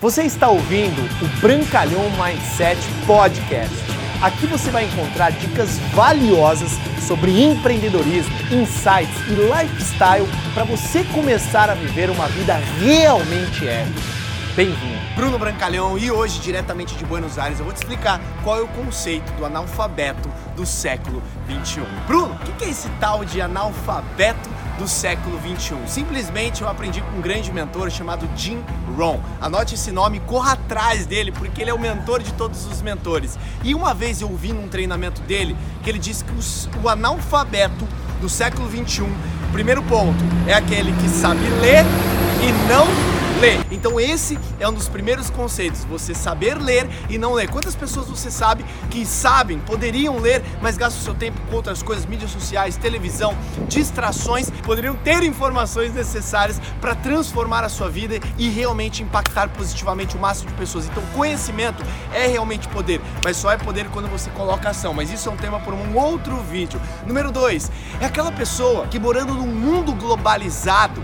Você está ouvindo o Brancalhão Mindset Podcast. Aqui você vai encontrar dicas valiosas sobre empreendedorismo, insights e lifestyle para você começar a viver uma vida realmente épica. Bem-vindo! Bruno Brancalhão e hoje, diretamente de Buenos Aires, eu vou te explicar qual é o conceito do analfabeto do século 21. Bruno, o que é esse tal de analfabeto do século 21? Simplesmente eu aprendi com um grande mentor chamado Jim Rohn. Anote esse nome, corra atrás dele, porque ele é o mentor de todos os mentores. E uma vez eu ouvi num treinamento dele que ele disse que o analfabeto do século 21, primeiro ponto, é aquele que sabe ler e não ler. Então esse é um dos primeiros conceitos, você saber ler e não ler. Quantas pessoas você sabe que sabem, poderiam ler, mas gastam seu tempo com outras coisas, mídias sociais, televisão, distrações, poderiam ter informações necessárias para transformar a sua vida e realmente impactar positivamente o máximo de pessoas. Então conhecimento é realmente poder, mas só é poder quando você coloca ação. Mas isso é um tema para um outro vídeo. Número 2, é aquela pessoa que morando num mundo globalizado,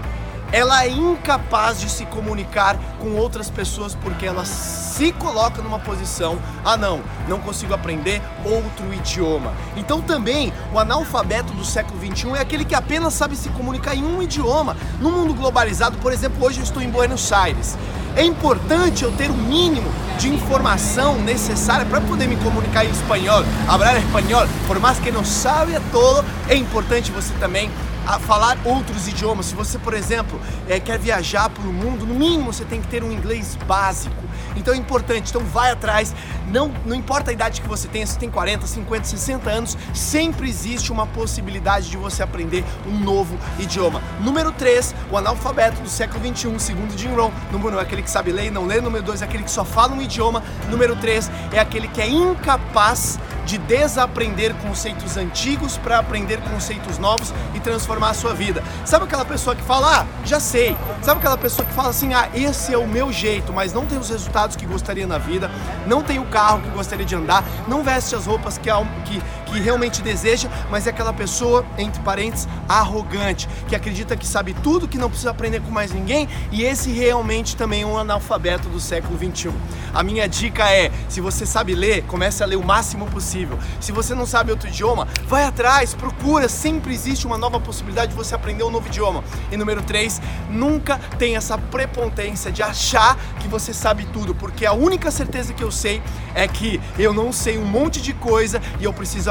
ela é incapaz de se comunicar com outras pessoas porque ela se coloca numa posição, ah não, não consigo aprender outro idioma. Então também o analfabeto do século 21 é aquele que apenas sabe se comunicar em um idioma. No mundo globalizado, por exemplo, hoje eu estou em Buenos Aires. É importante eu ter o mínimo de informação necessária para poder me comunicar em espanhol, falar espanhol, por mais que não saiba todo, é importante você também a falar outros idiomas. Se você, por exemplo, é, quer viajar para o mundo, no mínimo você tem que ter um inglês básico. Então é importante, então vai atrás, não, não importa a idade que você tenha, se tem 40, 50, 60 anos, sempre existe uma possibilidade de você aprender um novo idioma. Número 3, o analfabeto do século 21, segundo Jim Rohn. Número 1 é aquele que sabe ler e não ler. Número 2 é aquele que só fala um idioma. Número 3 é aquele que é incapaz de desaprender conceitos antigos para aprender conceitos novos e transformar a sua vida. Sabe aquela pessoa que fala, ah, já sei. Sabe aquela pessoa que fala assim, ah, esse é o meu jeito, mas não tem os resultados que gostaria na vida, não tem o carro que gostaria de andar, não veste as roupas que, que, que realmente deseja, mas é aquela pessoa, entre parênteses, arrogante, que acredita que sabe tudo, que não precisa aprender com mais ninguém, e esse realmente também é um analfabeto do século 21. A minha dica é, se você sabe ler, comece a ler o máximo possível. Se você não sabe outro idioma, vai atrás, procura, sempre existe uma nova possibilidade de você aprender um novo idioma. E número 3, nunca tenha essa prepotência de achar que você sabe tudo, porque a única certeza que eu sei é que eu não sei um monte de coisa e eu preciso